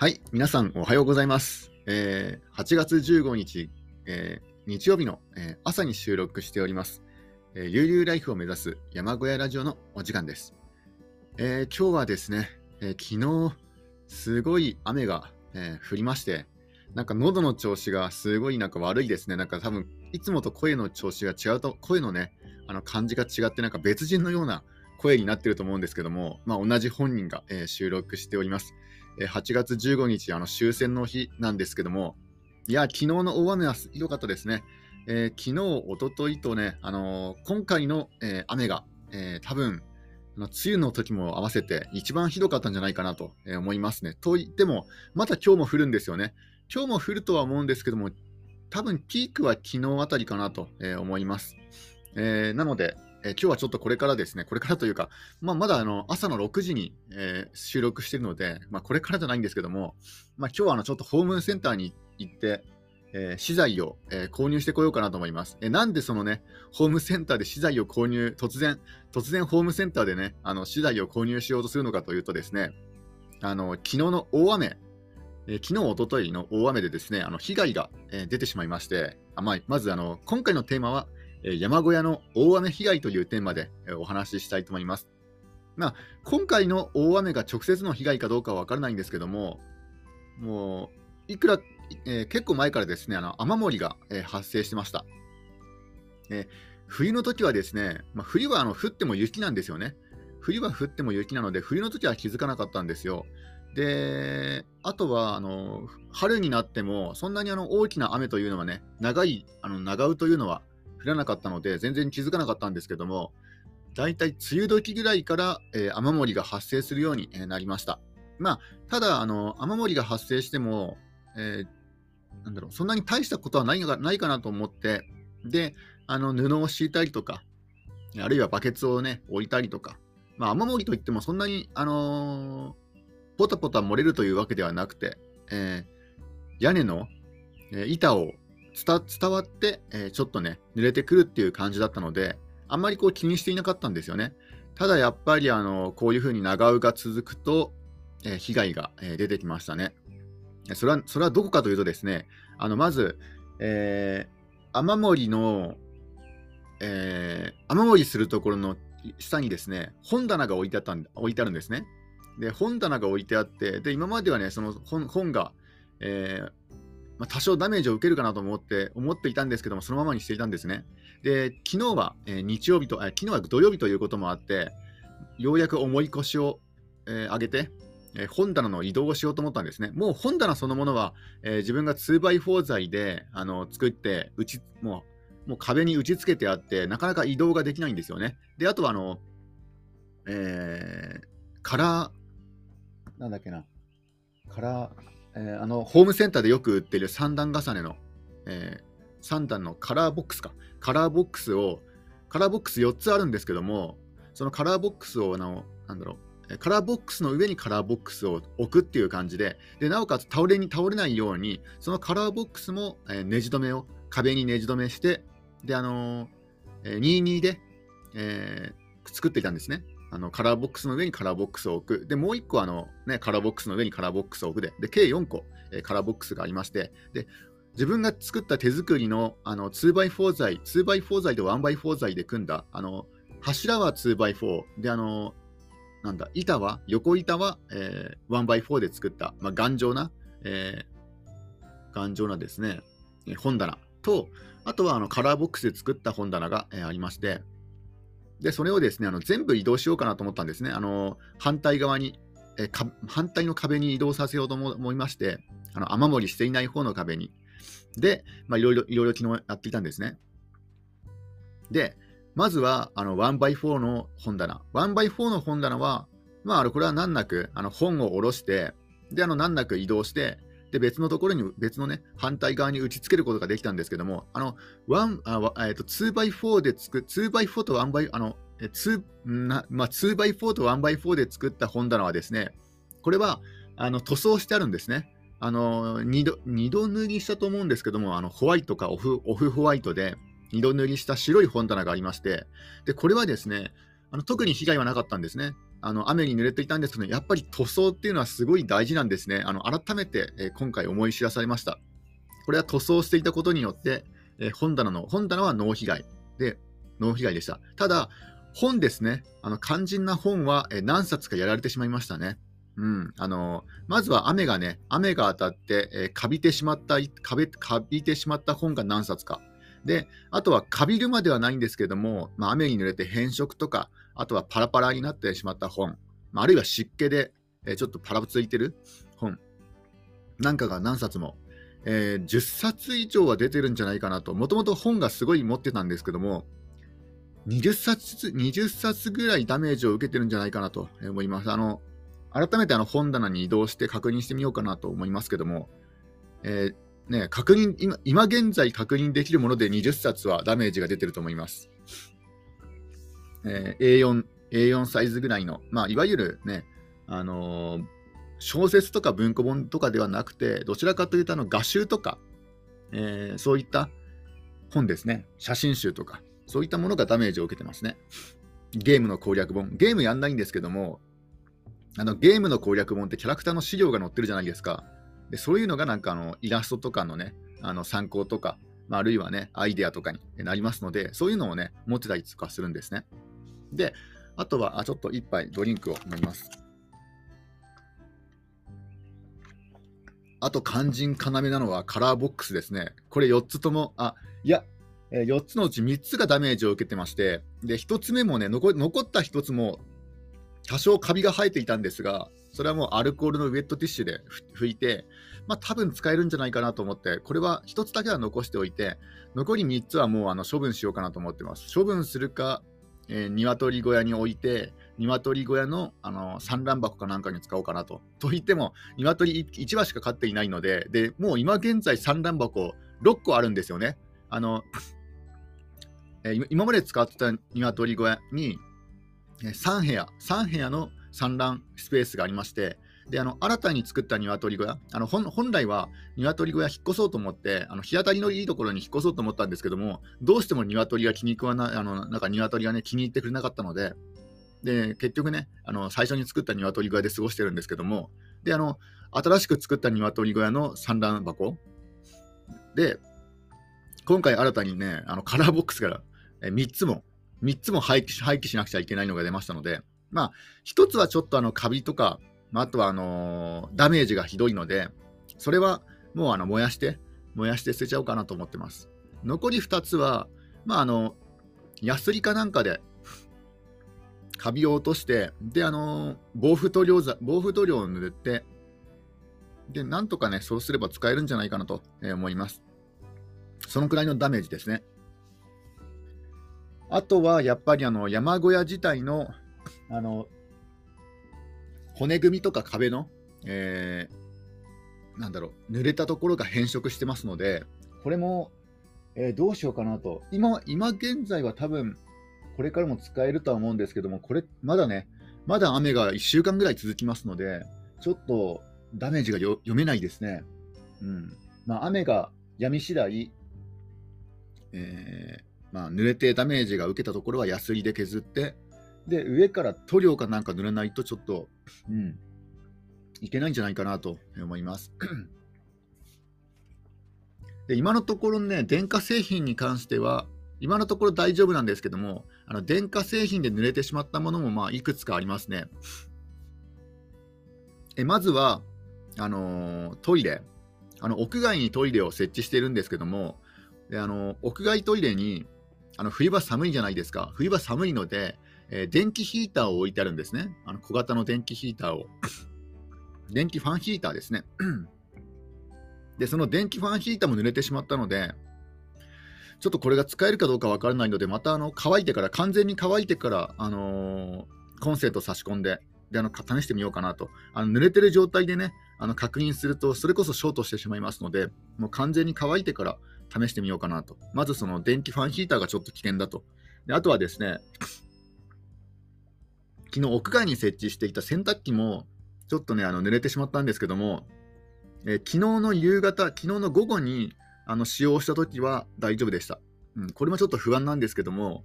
はい、皆さんおはようございます。えー8月15日、えー日曜日の、えー朝に収録しております。えー、悠々ライフを目指す山小屋ラジオのお時間です。えー今日はですね、えー昨日すごい雨が、えー降りまして、なんか喉の調子がすごいなんか悪いですね。なんか多分いつもと声の調子が違うと、声のね、あの感じが違ってなんか別人のような声になってると思うんですけども、まあ、同じ本人が、えー収録しております。8月15日、あの終戦の日なんですけども、いや、昨日の大雨はひどかったですね。えー昨日、おとといとね、あのー今回の、えー雨が、えー多分あの梅雨の時も合わせて一番ひどかったんじゃないかなと思いますね。と言っても、また今日も降るんですよね。今日も降るとは思うんですけども、多分ピークは昨日あたりかなと、思います。えーなので、えー今日はちょっとこれからですね、これからというか、まあ、まだあの朝の6時に、えー収録しているので、まあ、これからじゃないんですけども、まあ、今日はあのちょっとホームセンターに行って、えー資材を、え購入してこようかなと思います、えなんでそのね、ホームセンターで資材を購入、突然、突然ホームセンターでね、あの資材を購入しようとするのかというとですね、あの昨日の大雨、えー昨日、おとといの大雨でですね、あの被害が、え出てしまいまして、あまあ、まずあの今回のテーマは、山小屋の大雨被害というテーマで、えお話ししたいと思います。まあ、今回の大雨が直接の被害かどうかは分からないんですけども、もういくら、えー結構前からですね、あの雨漏りが、えー発生してました。えー冬の時はですね、まあ、冬はあの降っても雪なんですよね。冬は降っても雪なので、冬の時は気づかなかったんですよ。で、あとはあの春になっても、そんなにあの大きな雨というのはね、長い、あの長雨というのは降らなかったので、全然気づかなかったんですけども、大体梅雨時ぐらいから、えー雨漏りが発生するようになりました。まあ、ただ、あの雨漏りが発生しても、えーなんだろう、そんなに大したことはないがないかなと思って、で、あの布を敷いたりとか、あるいはバケツをね、置いたりとか、まあ、雨漏りといってもそんなに、あのーポタポタ漏れるというわけではなくて、えー屋根の、えー板を伝わって、えーちょっとね、濡れてくるっていう感じだったので、あんまりこう気にしていなかったんですよね。ただやっぱりあのこういうふうに長雨が続くと、えー被害が、えー出てきましたね。それはそれはどこかというとですね、あのまず、えー雨漏りの、えー雨漏りするところの下にですね、本棚が置いてあったん置いてあるんですね。で、本棚が置いてあって、で、今まではね、その本本が、えーまあ、多少ダメージを受けるかなと思って思っていたんですけども、そのままにしていたんですね。で、昨日は、えー日曜日と、あ昨日は土曜日ということもあって、ようやく重い腰を、えー上げて、え本棚の移動をしようと思ったんですね。もう本棚そのものは、え自分が 2x4 材であの作って打ちもう、もう壁に打ち付けてあって、なかなか移動ができないんですよね。で、あとはあの、えーカラー、なんだっけな、カラー、えーあの、ホームセンターでよく売ってる3段重ねの、え3段のカラーボックスか。カラーボックスを、カラーボックス4つあるんですけども、そのカラーボックスを、あのなんだろう、カラーボックスの上にカラーボックスを置くっていう感じで、でなおかつ倒れに倒れないように、そのカラーボックスも、えーネジ止めを、壁にネジ止めして、で、あのー22で、えー作っていたんですね。あのカラーボックスの上にカラーボックスを置く。で、もう1個あの、ね、カラーボックスの上にカラーボックスを置くで、で計4個、えーカラーボックスがありまして、で自分が作った手作りのあの 2x4 材、2x4 材と 1x4 材で組んだ、あの柱は 2x4 で、あのなんだ、板は、横板は、えー 1x4 で作った、まあ、頑丈な、えー頑丈なですね、本棚と、あとはあのカラーボックスで作った本棚が、えーありまして、で、それをですね、あの全部移動しようかなと思ったんですね。あの反対側に、えか反対の壁に移動させようと思思いまして、あの雨漏りしていない方の壁に。で、まあ、いろいろ、いろいろ昨日やっていたんですね。で、まずは、あの、1x4 の本棚。1x4 の本棚は、まあ、あのこれは難なく、あの、本を下ろして、で、あの、難なく移動して、で、別のところに、別のね、反対側に打ち付けることができたんですけども、あの、1あわえっと 2x4 で作、2x4 と 1x、あの、まあ、2x4 と 1x4 で作った本棚はですね、これは、あの、塗装してあるんですね。あの、二度、二度塗りしたと思うんですけども、あの、ホワイトかオフ、オフホワイトで、二度塗りした白い本棚がありまして、で、これはですね、あの特に被害はなかったんですね。あの雨に濡れていたんですけど、やっぱり塗装っていうのはすごい大事なんですね。あの改めて、え今回思い知らされました。これは塗装していたことによって、え本棚の、本棚は脳被害で、脳被害でした。ただ、本ですね、あの肝心な本は、え何冊かやられてしまいましたね。うん、あのまずは雨がね、雨が当たって、えー、かびてしまった、かびかびてしまった本が何冊か。で、あとはかびるまではないんですけども、まあ、雨に濡れて変色とか、あとはパラパラになってしまった本、あ、るいは湿気で、ちょっとパラついてる本なんかが何冊も、えー、10冊以上は出てるんじゃないかなと。もともと本がすごい持ってたんですけども、20冊 ,20 冊ぐらいダメージを受けてるんじゃないかなと思います。あの改めてあの本棚に移動して確認してみようかなと思いますけども、えー、ね、確認今、今現在確認できるもので20冊はダメージが出てると思います。えー、A4, A4 サイズぐらいの、まあ、いわゆるね、あのー、小説とか文庫本とかではなくて、どちらかというとあの画集とか、えー、そういった本ですね、写真集とか、そういったものがダメージを受けてますね。ゲームの攻略本。ゲームやんないんですけども、あのゲームの攻略本ってキャラクターの資料が載ってるじゃないですか。でそういうのがなんかあのイラストとかのね、あの参考とか、まあ、あるいはね、アイデアとかになりますので、そういうのをね、持ってたりとかするんですね。で、あとは、あちょっと一杯ドリンクを飲みます。あと、肝心要なのはカラーボックスですね。これ4つとも、あ、いや、4つのうち3つがダメージを受けてまして、で、1つ目もね、残った1つも多少カビが生えていたんですが、それはもうアルコールのウェットティッシュで拭いて、まあ多分使えるんじゃないかなと思って、これは1つだけは残しておいて、残り3つはもうあの処分しようかなと思ってます。処分するか、えー、鶏小屋に置いて、鶏小屋のあの産卵箱かなんかに使おうかなと。といっても、鶏1羽しか飼っていないので、でもう今現在産卵箱6個あるんですよね。あのえー、今まで使ってた鶏小屋に3部屋、3部屋の産卵スペースがありまして、であの新たに作った鶏小屋、あの本来は鶏小屋引っ越そうと思って、あの日当たりのいいところに引っ越そうと思ったんですけども、どうしても鶏が気に食わない、あのなんか鶏がね、気に入ってくれなかったので、で結局ね、あの最初に作った鶏小屋で過ごしてるんですけども、であの新しく作った鶏小屋の産卵箱。で、今回新たにね、あのカラーボックスから3つも3つも廃棄廃棄しなくちゃいけないのが出ましたので、まあ、1つはちょっとあのカビとか、まあ、あとはあの、ダメージがひどいので、それはもうあの燃やして、燃やして捨てちゃおうかなと思ってます。残り2つは、まあ、あの、ヤスリかなんかで、カビを落として、で、あの、防腐塗料防腐塗料を塗って、で、なんとかね、そうすれば使えるんじゃないかなと思います。そのくらいのダメージですね。あとはやっぱりあの山小屋自体のあの骨組みとか壁の、えー、なんだろう、濡れたところが変色してますので、これも、えー、どうしようかなと。今、今現在は多分、これからも使えるとは思うんですけども、これ、まだね、まだ雨が1週間ぐらい続きますので、ちょっとダメージが読めないですね。うん。まあ、雨が止み次第、えー、まあ、濡れてダメージが受けたところはヤスリで削って、で、上から塗料かなんか塗らないとちょっと、うん、いけないんじゃないかなと思います。で今のところね、電化製品に関しては、今のところ大丈夫なんですけども、あの電化製品で濡れてしまったものもまあいくつかありますね。えまずは、あの、トイレ。あの屋外にトイレを設置しているんですけども、であの屋外トイレにあの冬場寒いじゃないですか。冬場寒いので、えー、電気ヒーターを置いてあるんですね。あの小型の電気ヒーターを。電気ファンヒーターですね。で、その電気ファンヒーターも濡れてしまったので、ちょっとこれが使えるかどうかわからないので、またあの乾いてから、完全に乾いてから、あのー、コンセント差し込んで、であの試してみようかなと。あの濡れてる状態でね、あの確認すると、それこそショートしてしまいますので、もう完全に乾いてから試してみようかなと。まずその電気ファンヒーターがちょっと危険だと。であとはですね、昨日屋外に設置していた洗濯機もちょっとね、あの濡れてしまったんですけども、えー、昨日の夕方、昨日の午後にあの使用した時は大丈夫でした。うん、これもちょっと不安なんですけども、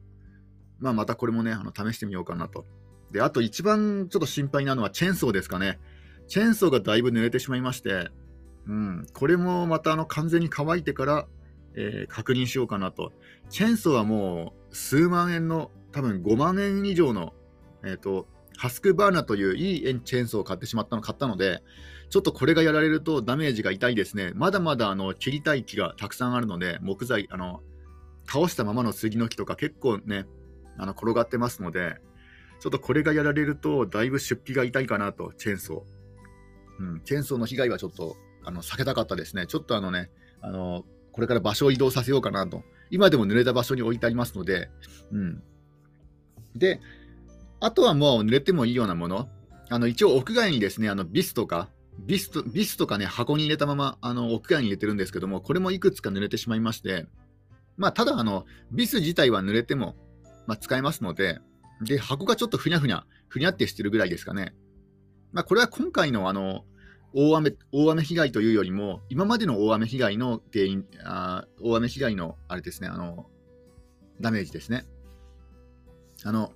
まあ、またこれもね、あの試してみようかなとで、あと一番ちょっと心配なのはチェーンソーですかね。チェーンソーがだいぶ濡れてしまいまして、うん、これもまたあの完全に乾いてから、えー、確認しようかなと。チェーンソーはもう数万円の、多分5万円以上の、えっ、ー、と、ハスクバーナといういいチェーンソーを買ってしまったの買ったので、ちょっとこれがやられるとダメージが痛いですね。まだまだあの切りたい木がたくさんあるので、木材、あの倒したままの杉の木とか結構ね、あの転がってますので、ちょっとこれがやられると、だいぶ出費が痛いかなと、チェーンソー。うん、チェーンソーの被害はちょっとあの避けたかったですね。ちょっとあのね、あのこれから場所を移動させようかなと。今でも濡れた場所に置いてありますので、うん。で、あとはもう濡れてもいいようなもの。あの一応屋外にですね、あのビスとか、ビスとビスとかね、箱に入れたままあの屋外に入れてるんですけども、これもいくつか濡れてしまいまして、まあ、ただあの、ビス自体は濡れても、まあ、使えますので、で、箱がちょっとふにゃふにゃ、ふにゃってしてるぐらいですかね。まあ、これは今回のあの、大雨大雨被害というよりも、今までの大雨被害の原因、あ大雨被害のあれですね、あの、ダメージですね。あの、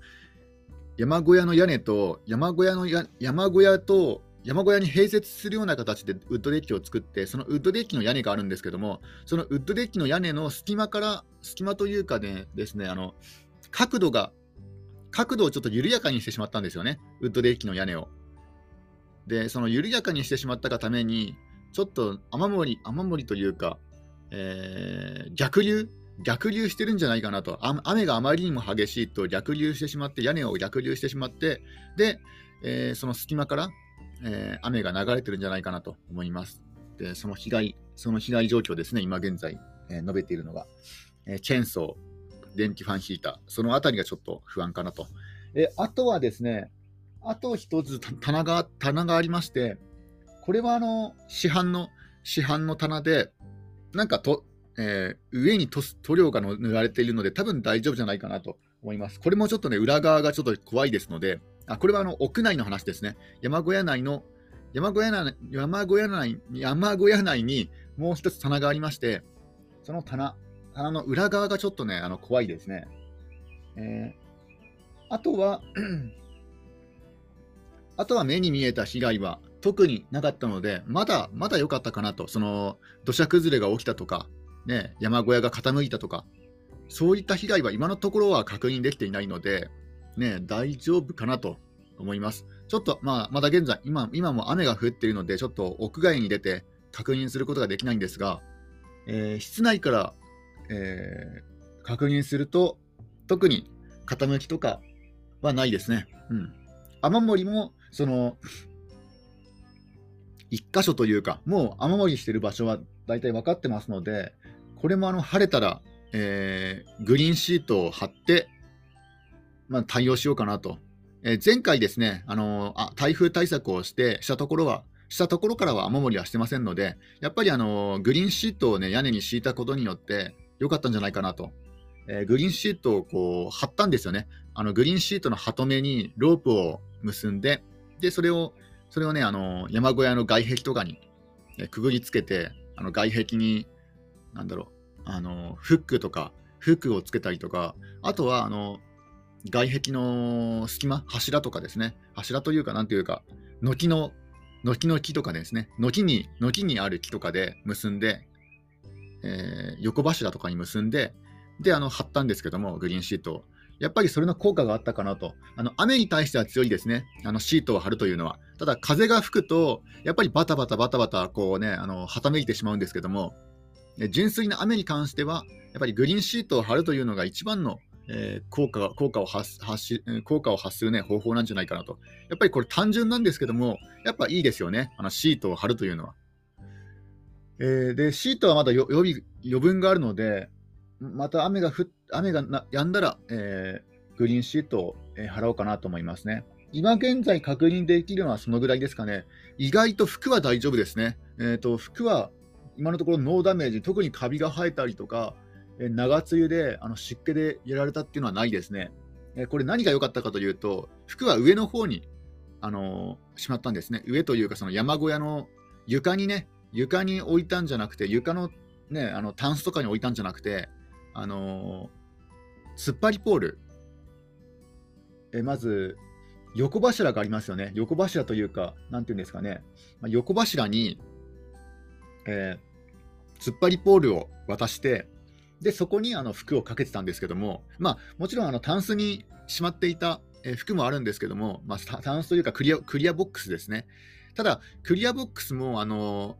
山小屋の屋根と、山小屋の山小屋と、山小屋に併設するような形でウッドデッキを作って、そのウッドデッキの屋根があるんですけども、そのウッドデッキの屋根の隙間から、隙間というかね、ですね、あの、角度が、角度をちょっと緩やかにしてしまったんですよね、ウッドデッキの屋根を。で、その緩やかにしてしまったがために、ちょっと雨漏り、雨漏りというか、えー、逆流逆流してるんじゃないかなと。雨があまりにも激しいと逆流してしまって、屋根を逆流してしまって、で、えー、その隙間から、えー、雨が流れてるんじゃないかなと思います。で、その被害、その被害状況ですね、今現在、えー、述べているのが、えチェーンソー、電気ファンヒーター、そのあたりがちょっと不安かなと。えあとはですね、あと一つ棚が棚がありまして、これはあの市販の市販の棚で、なんかと、えー、上に塗料が塗られているので、多分大丈夫じゃないかなと思います。これもちょっとね、裏側がちょっと怖いですので、あこれはあの屋内の話ですね。山小屋内の山小屋内山小屋内山小屋内にもう一つ棚がありまして、その棚、棚の裏側がちょっとね、あの怖いですね。えー、あとは あとは目に見えた被害は特になかったので、まだまだ良かったかなと、その土砂崩れが起きたとか、ね、山小屋が傾いたとか、そういった被害は今のところは確認できていないので、ね、大丈夫かなと思います。ちょっと、まあ、まだ現在今、今も雨が降っているので、ちょっと屋外に出て確認することができないんですが、えー、室内から、えー、確認すると、特に傾きとかはないですね。うん。雨漏りもその、一箇所というか、もう雨漏りしてる場所は大体分かってますので、これもあの晴れたら、えー、グリーンシートを貼って、まあ、対応しようかなと。えー、前回ですね、あの、あ台風対策をしてしたところは、したところからは雨漏りはしてませんので、やっぱりあのグリーンシートを、ね、屋根に敷いたことによって良かったんじゃないかなと。えグリーンシートをこう貼ったんですよね。あのグリーンシートのハトメにロープを結んで、で、それを、それをね、あの、山小屋の外壁とかに、ね、くぐりつけて、あの外壁に、なんだろう、あの、フックとか、フックをつけたりとか、あとは、あの、外壁の隙間、柱とかですね、柱というか、なんていうか、軒の、軒の木とかですね、軒に、軒にある木とかで結んで、えー、横柱とかに結んで、で、あの、貼ったんですけども、グリーンシートを。やっぱりそれの効果があったかなと。あの雨に対しては強いですね。あのシートを貼るというのは。ただ風が吹くと、やっぱりバタバタバタバタこうね、あのはためいてしまうんですけども、純粋な雨に関しては、やっぱりグリーンシートを貼るというのが一番の、えー、効果効果を発発効果を発する、ね、方法なんじゃないかなと。やっぱりこれ単純なんですけども、やっぱいいですよね。あのシートを貼るというのは。えー、で、シートはまだ予備余分があるので、また雨が降雨がな止んだら、えー、グリーンシートを、えー、払おうかなと思いますね。今現在確認できるのはそのぐらいですかね。意外と服は大丈夫ですね。えーと、服は今のところノーダメージ、特にカビが生えたりとか、え、長梅雨であの湿気でやられたっていうのはないですね。え、これ何が良かったかというと、服は上の方に、あの、しまったんですね。上というかその山小屋の床にね、床に置いたんじゃなくて、床のね、あのタンスとかに置いたんじゃなくて、あの突っ張りポール、えまず横柱がありますよね。横柱というか、なんていうんですかね。まあ、横柱に、え、突っ張りポールを渡して、で、そこにあの服をかけてたんですけども、まあ、もちろんあのタンスにしまっていた、え、服もあるんですけども、まあ、タンスというかクリアクリアボックスですね。ただ、クリアボックスも、あの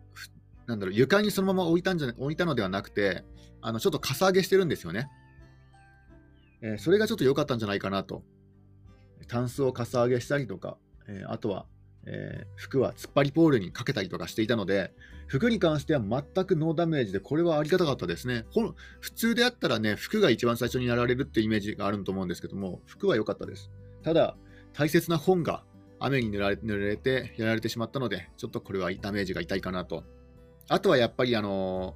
なんだろう床にそのまま置いたんじゃ置いたのではなくて、あのちょっとかさ上げしてるんですよね。えー、それがちょっと良かったんじゃないかなと。タンスをかさ上げしたりとか、えー、あとは、えー、服は突っ張りポールにかけたりとかしていたので、服に関しては全くノーダメージで、これはありがたかったですね。普通であったらね、服が一番最初にやられるってイメージがあると思うんですけども、服は良かったです。ただ、大切な本が雨に濡られ濡れてやられてしまったので、ちょっとこれはダメージが痛いかなと。あとはやっぱりあの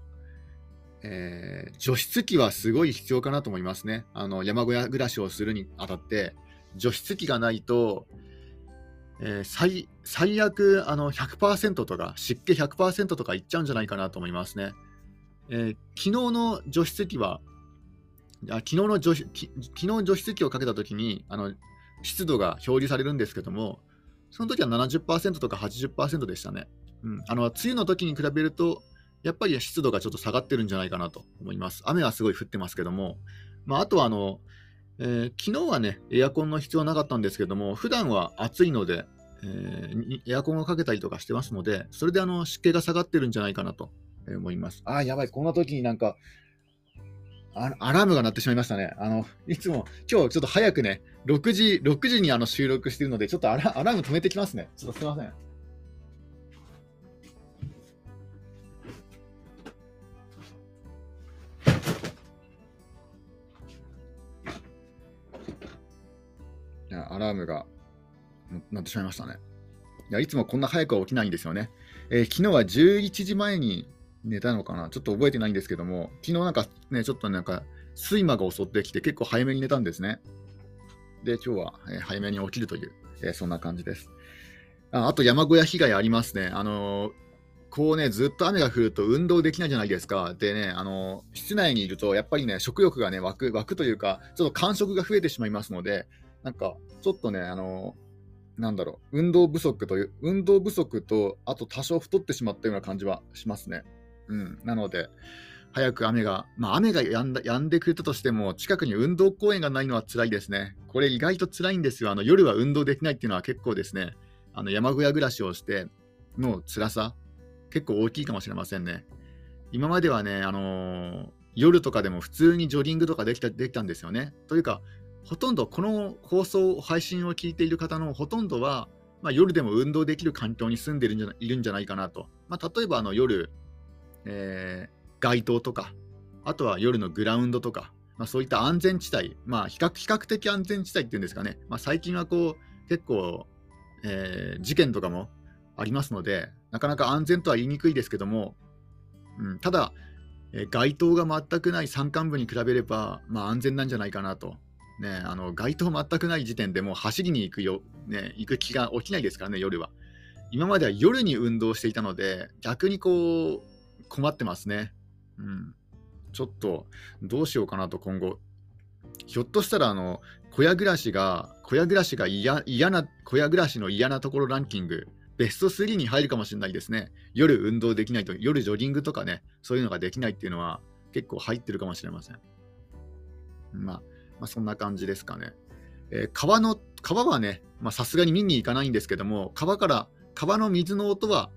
えー、除湿機はすごい必要かなと思いますね。あの山小屋暮らしをするにあたって、除湿機がないと、えー、最最悪あの100%とか湿気100%とかいっちゃうんじゃないかなと思いますね。えー、昨日の除湿機はあ昨日の除昨日除湿機をかけたときにあの湿度が表示されるんですけどもその時は70%とか80%でしたね。うん、あの梅雨の時に比べるとやっぱり湿度がちょっと下がってるんじゃないかなと思います。雨はすごい降ってますけども、まあ、あとはあの、えー、昨日はね、エアコンの必要なかったんですけども、普段は暑いので、えー、エアコンをかけたりとかしてますので、それであの湿気が下がってるんじゃないかなと思います。ああ、やばい、こんな時になんか、アラームが鳴ってしまいましたね。あの、いつも、今日ちょっと早くね、6時、6時にあの収録してるので、ちょっとアラアラーム止めてきますね。ちょっとすいません。アラームがなってしまいましたね。いや、いつもこんな早くは起きないんですよね。えー、昨日は11時前に寝たのかな？ちょっと覚えてないんですけども、昨日なんかね、ちょっとなんか、睡魔が襲ってきて結構早めに寝たんですね。で、今日は、えー、早めに起きるという、えー、そんな感じです。ああと山小屋被害ありますね。あのこうね、ずっと雨が降ると運動できないじゃないですか。でね、あの室内にいると、やっぱりね、食欲がね、湧く、湧くというか、ちょっと感触が増えてしまいますので、なんか、ちょっとね、あのなんだろう、運動不足という、運動不足と、あと多少太ってしまったような感じはしますね。うん。なので、早く雨が、まあ雨がやんだ止んでくれたとしても、近くに運動公園がないのは辛いですね。これ意外と辛いんですよ。あの夜は運動できないっていうのは結構ですね、あの山小屋暮らしをしての辛さ、結構大きいかもしれませんね。今まではね、あのー、夜とかでも普通にジョギングとかできたできたんですよね。というか、ほとんどこの放送、配信を聞いている方のほとんどは、まあ、夜でも運動できる環境に住んでいるんじゃいるんじゃないかなと。まあ、例えばあの夜、えー、街灯とか、あとは夜のグラウンドとか、まあ、そういった安全地帯、まあ、比較比較的安全地帯っていうんですかね、まあ、最近はこう結構、えー、事件とかもありますので、なかなか安全とは言いにくいですけども、うん、ただ、えー、街灯が全くない山間部に比べれば、まあ、安全なんじゃないかなとね、あの街灯全くない時点でもう走りに行くよ、ね、行く気が起きないですからね、夜は。今までは夜に運動していたので、逆にこう、困ってますね。うん。ちょっと、どうしようかなと、今後。ひょっとしたら、あの、小屋暮らしが、小屋暮らしが嫌な、小屋暮らしの嫌なところランキング、ベスト3に入るかもしれないですね。夜運動できないと、夜ジョギングとかね、そういうのができないっていうのは結構入ってるかもしれません。まあ、まあ、そんな感じですかね。えー、川の、川はね、さすがに見に行かないんですけども、川から、川の水の音は、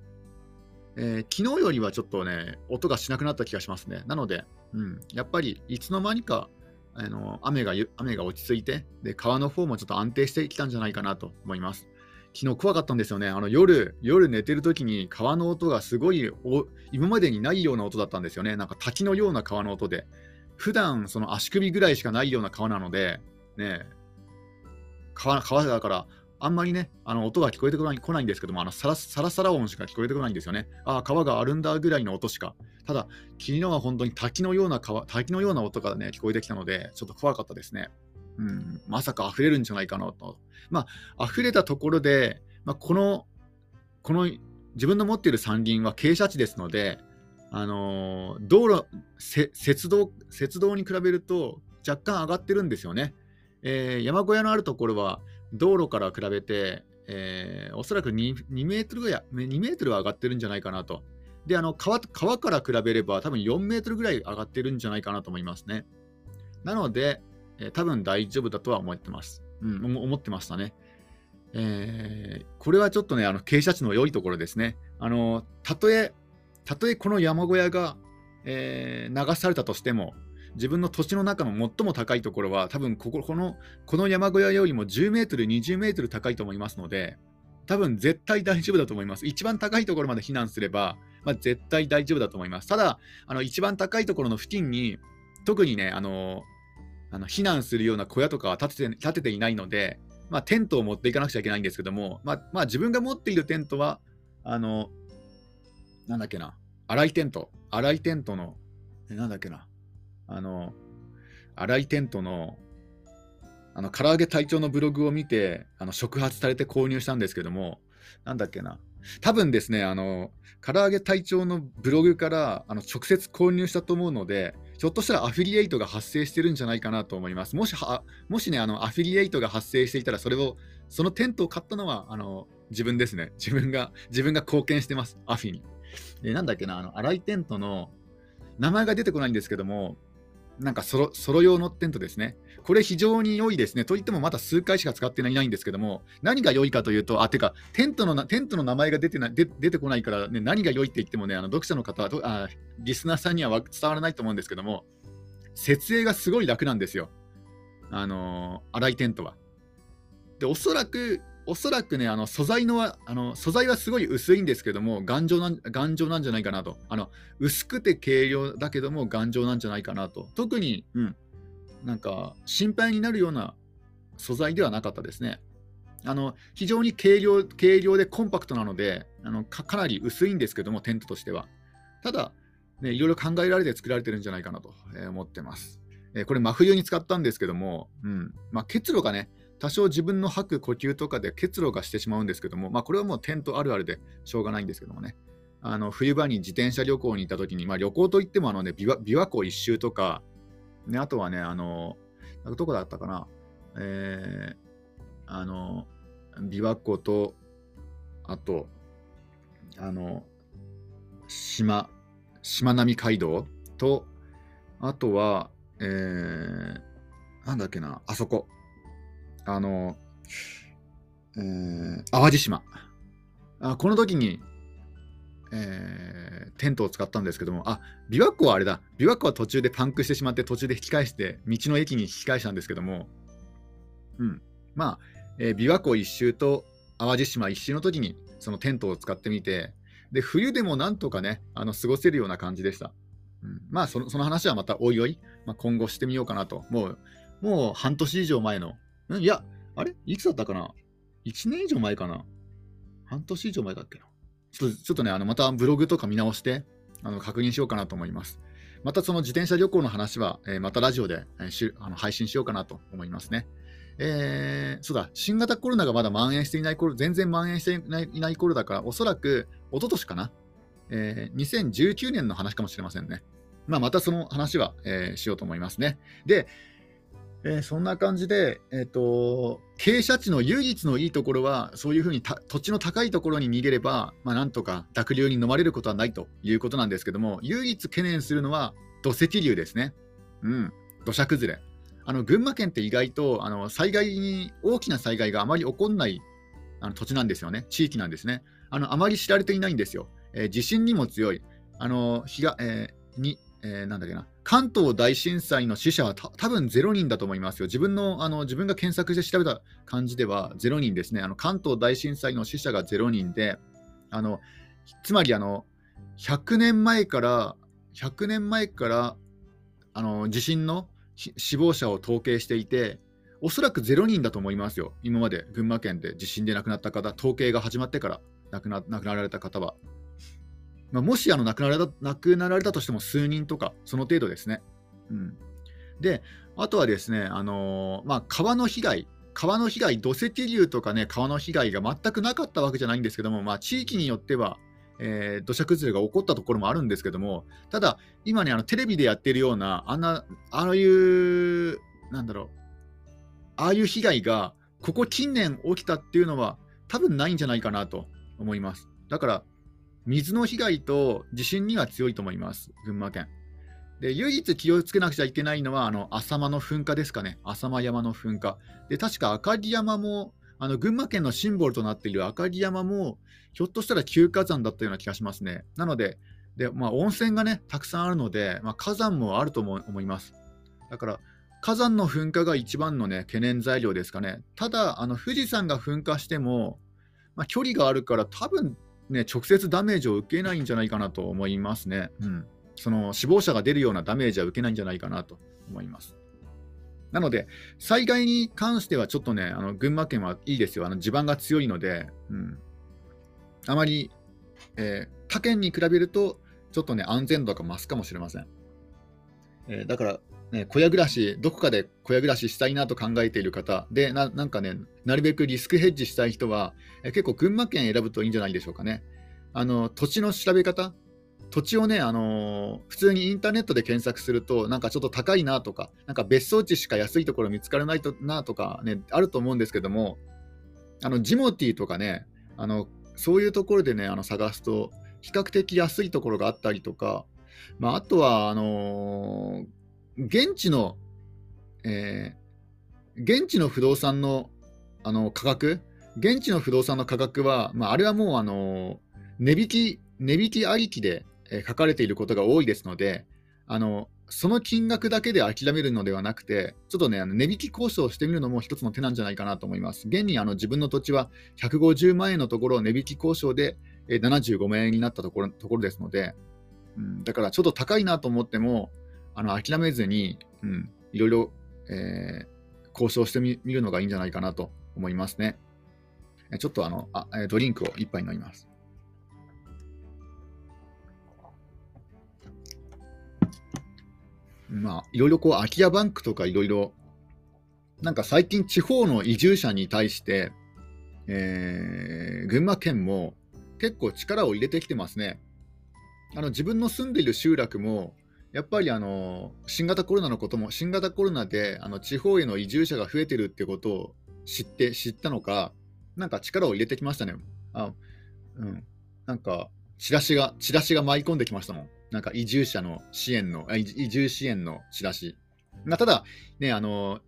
えー、昨日よりはちょっとね、音がしなくなった気がしますね。なので、うん、やっぱりいつの間にか、あの雨が雨が落ち着いてで、川の方もちょっと安定してきたんじゃないかなと思います。昨日怖かったんですよね。あの夜、夜寝てる時に川の音がすごい今までにないような音だったんですよね。なんか滝のような川の音で。普段その足首ぐらいしかないような川なので、ね、川川だから、あんまりね、あの音が聞こえてこないこないんですけども、あのサラサラサラ音しか聞こえてこないんですよね。ああ、川があるんだぐらいの音しか。ただ、昨日は本当に滝のような川、滝のような音がね、聞こえてきたので、ちょっと怖かったですね。うん、まさか溢れるんじゃないかなと。まあ、溢れたところで、まあ、この、この自分の持っている山林は傾斜地ですので、あの道路雪道、雪道に比べると若干上がってるんですよね。えー、山小屋のあるところは道路から比べて、えー、おそらく 2, 2メートルぐらい、2メートルは上がってるんじゃないかなと。で、あの川川から比べれば多分4メートルぐらい上がってるんじゃないかなと思いますね。なので、えー、多分大丈夫だとは思ってます。うん、思ってましたね。えー、これはちょっとね、あの傾斜地の良いところですね。あのたとえ、たとえこの山小屋が、えー、流されたとしても、自分の土地の中の最も高いところは、多分こここのこの山小屋よりも10メートル、20メートル高いと思いますので、多分絶対大丈夫だと思います。一番高いところまで避難すれば、まあ、絶対大丈夫だと思います。ただ、あの一番高いところの付近に、特にね、あのあの避難するような小屋とかは建てて建てていないので、まあ、テントを持っていかなくちゃいけないんですけども、まあ、まあ、自分が持っているテントは、あの、なんだっけな、荒いテント、荒いテントの、なんだっけな、あの、荒いテントの、あの、唐揚げ隊長のブログを見て、あの、触発されて購入したんですけども、なんだっけな、多分ですね、あの、唐揚げ隊長のブログからあの直接購入したと思うので、ひょっとしたらアフィリエイトが発生してるんじゃないかなと思います。もしはもしね、あのアフィリエイトが発生していたら、それを、そのテントを買ったのはあの自分ですね。自分が、自分が貢献してます、アフィに。でなんだっけな、あの、荒井テントの名前が出てこないんですけども、なんかソロソロ用のテントですね。これ非常に良いですね。といってもまだ数回しか使っていないんですけども、何が良いかというと、あ、てか、テントのテントの名前が出てな出てこないから、ね、何が良いって言ってもね、あの読者の方あ、リスナーさんには伝わらないと思うんですけども、設営がすごい楽なんですよ。あのー、荒いテントは。で、おそらく、おそらくね、あの素材のはあの素材はすごい薄いんですけども、頑丈なん頑丈なんじゃないかなと。あの薄くて軽量だけども頑丈なんじゃないかなと。特に、うん、なんか心配になるような素材ではなかったですね。あの非常に軽量軽量でコンパクトなのであのか、かなり薄いんですけども、テントとしては。ただ、ね、いろいろ考えられて作られてるんじゃないかなと思ってます。えこれ、真冬に使ったんですけども、うんまあ、結露がね、多少自分の吐く呼吸とかで結露がしてしまうんですけども、まあ、これはもうテントあるあるでしょうがないんですけどもね。あの冬場に自転車旅行に行った時に、まあ、旅行といってもあの、ね、琵琶琵琶湖一周とか、ね、あとはね、あのどこだったかな、えー、あの琵琶湖と、あと、あの、島、しまなみ海道と、あとは、えー、なんだっけな、あそこ、あの、えー、淡路島。あこの時に、えー、テントを使ったんですけども、あ、琵琶湖はあれだ。琵琶湖は途中でパンクしてしまって、途中で引き返して、道の駅に引き返したんですけども、うん。まあ、えー、琵琶湖一周と淡路島一周の時に、そのテントを使ってみて、で、冬でもなんとかね、あの過ごせるような感じでした。うん、まあその、その話はまたおいおい、まあ、今後してみようかなと。もう、もう半年以上前のいや、あれ？いつだったかな ?1 年以上前かな？半年以上前だっけな？ちょっとちょっとね、あのまたブログとか見直してあの確認しようかなと思います。またその自転車旅行の話は、えー、またラジオで、えー、しあの配信しようかなと思いますね。えー、そうだ、新型コロナがまだ蔓延していない頃、全然蔓延していないいない頃だから、おそらく一昨年かな、えー、2019年の話かもしれませんね。まあ、またその話は、えー、しようと思いますね。で、えー、そんな感じで、えーと、傾斜地の唯一のいいところは、そういうふうに土地の高いところに逃げれば、まあ、なんとか濁流に飲まれることはないということなんですけども、唯一懸念するのは土石流ですね。うん、土砂崩れ。あの群馬県って意外とあの災害に、大きな災害があまり起こらないあの土地なんですよね、地域なんですね。あのあまり知られていないんですよ。えー、地震にも強い。あの日が、えー、にえー、なんだっけな、関東大震災の死者はた多分0人だと思いますよ。自分のあの自分が検索して調べた感じでは0人ですね。あの関東大震災の死者が0人で、あのつまりあの100年前から100年前からあの地震の死亡者を統計していて、おそらく0人だと思いますよ。今まで群馬県で地震で亡くなった方、統計が始まってから亡くなられた方は。まあ、もしあの亡くなられた亡くなられたとしても数人とか、その程度ですね。うん、で、あとはですね、あのー、まあ、川の被害、川の被害、土石流とかね、川の被害が全くなかったわけじゃないんですけども、まあ、地域によっては、えー、土砂崩れが起こったところもあるんですけども、ただ、今ね、あのテレビでやってるような、あんな、ああいう、なんだろう、ああいう被害がここ近年起きたっていうのは多分ないんじゃないかなと思います。だから、水の被害と地震には強いと思います、群馬県。で唯一気をつけなくちゃいけないのは、あの浅間の噴火ですかね、浅間山の噴火。で確か赤城山も、あの群馬県のシンボルとなっている赤城山も、ひょっとしたら休火山だったような気がしますね。なので、でまあ、温泉がね、たくさんあるので、まあ、火山もあると思います。だから、火山の噴火が一番のね、懸念材料ですかね。ただ、あの富士山が噴火しても、まあ、距離があるから、多分ね、直接ダメージを受けないんじゃないかなと思いますね。うん。その死亡者が出るようなダメージは受けないんじゃないかなと思います。なので、災害に関してはちょっとね、あの群馬県はいいですよ。あの地盤が強いので、うん、あまり、えー、他県に比べると、ちょっとね、安全度が増すかもしれません。えー、だから、ね、小屋暮らし、どこかで小屋暮らししたいなと考えている方でな、なんかね、なるべくリスクヘッジしたい人は、え、結構群馬県選ぶといいんじゃないでしょうかね。あの土地の調べ方、土地をね、あのー、普通にインターネットで検索すると、なんかちょっと高いなとか、なんか別荘地しか安いところ見つからないとなとかね、あると思うんですけども、あのジモティーとかね、あのそういうところでね、あの探すと、比較的安いところがあったりとか、まあ、あとはあのー、現地の、えー、現地の不動産のあの価格、現地の不動産の価格は、まあ、あれはもうあの値引き値引きありきで書かれていることが多いですので、あのその金額だけで諦めるのではなくて、ちょっとね、あの値引き交渉をしてみるのも一つの手なんじゃないかなと思います。現にあの自分の土地は150万円のところを値引き交渉で75万円になったところところですので、うん、だからちょっと高いなと思っても、あの諦めずに、うん、いろいろ、えー、交渉してみるのがいいんじゃないかなと思いますね。ちょっとあのあドリンクを一杯飲みます。まあ、いろいろこう、空き家バンクとかいろいろ、なんか最近地方の移住者に対して、えー、群馬県も結構力を入れてきてますね。あの自分の住んでいる集落も、やっぱりあの新型コロナのことも、新型コロナであの地方への移住者が増えてるってことを知って、知ったのか、なんか力を入れてきましたね。あうん、なんか、チラシが、チラシが舞い込んできましたもん。なんか移住者の支援の、移住支援のチラシ。まあ、ただ、ね、あの、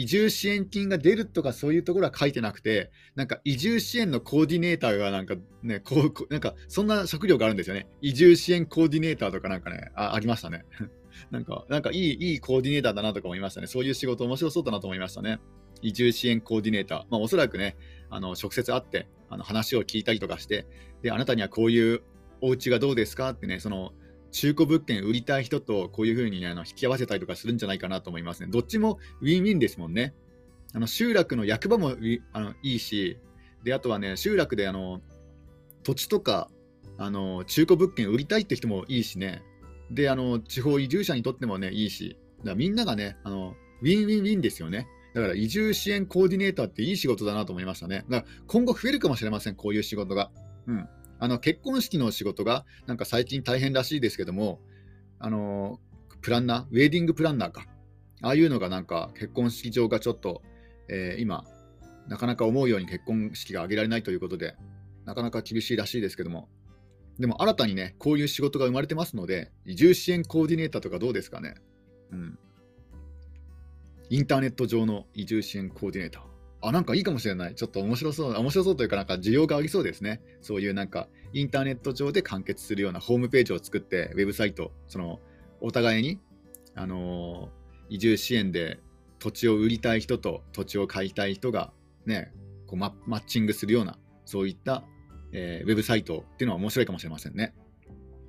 移住支援金が出るとかそういうところは書いてなくて、なんか移住支援のコーディネーターがなんかね、こう、なんかそんな職業があるんですよね。移住支援コーディネーターとかなんかね、あありましたね。なんか、なんかいい、いいコーディネーターだなとか思いましたね。そういう仕事面白そうだなと思いましたね。移住支援コーディネーター。まあおそらくね、あの、直接会って、あの話を聞いたりとかして、で、あなたにはこういうお家がどうですかってね、その、中古物件売りたい人とこういうふうに、あの引き合わせたりとかするんじゃないかなと思いますね。どっちもウィンウィンですもんね。あの集落の役場もあのいいし、であとはね、集落であの土地とかあの中古物件売りたいって人もいいしね、であの地方移住者にとってもね、いいし、だみんながねあの、ウィンウィンウィンですよね。だから移住支援コーディネーターっていい仕事だなと思いましたね。だから今後増えるかもしれません、こういう仕事が。うん。あの結婚式の仕事がなんか最近大変らしいですけども、あのプランナー、ウェディングプランナーか、ああいうのがなんか結婚式場がちょっと、えー、今、なかなか思うように結婚式が挙げられないということで、なかなか厳しいらしいですけども、でも新たにね、こういう仕事が生まれてますので、移住支援コーディネーターとかどうですかね。うん。インターネット上の移住支援コーディネーター。あ、なんかいいかもしれない。ちょっと面白そう、面白そうというか、なんか需要がありそうですね。そういうなんか、インターネット上で完結するようなホームページを作って、ウェブサイト、その、お互いに、あのー、移住支援で土地を売りたい人と土地を買いたい人が、ね、こうマッチングするような、そういった、えー、ウェブサイトっていうのは面白いかもしれませんね。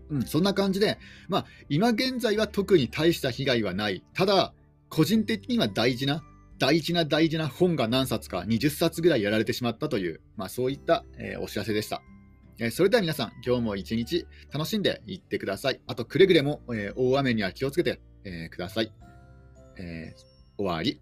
うん、そんな感じで、まあ、今現在は特に大した被害はない。ただ、個人的には大事な大事な大事な本が何冊か20冊ぐらいやられてしまったという、まあ、そういった、えー、お知らせでした。えー、それでは皆さん、今日も一日楽しんでいってください。あと、くれぐれも、えー、大雨には気をつけて、えください。え終わり。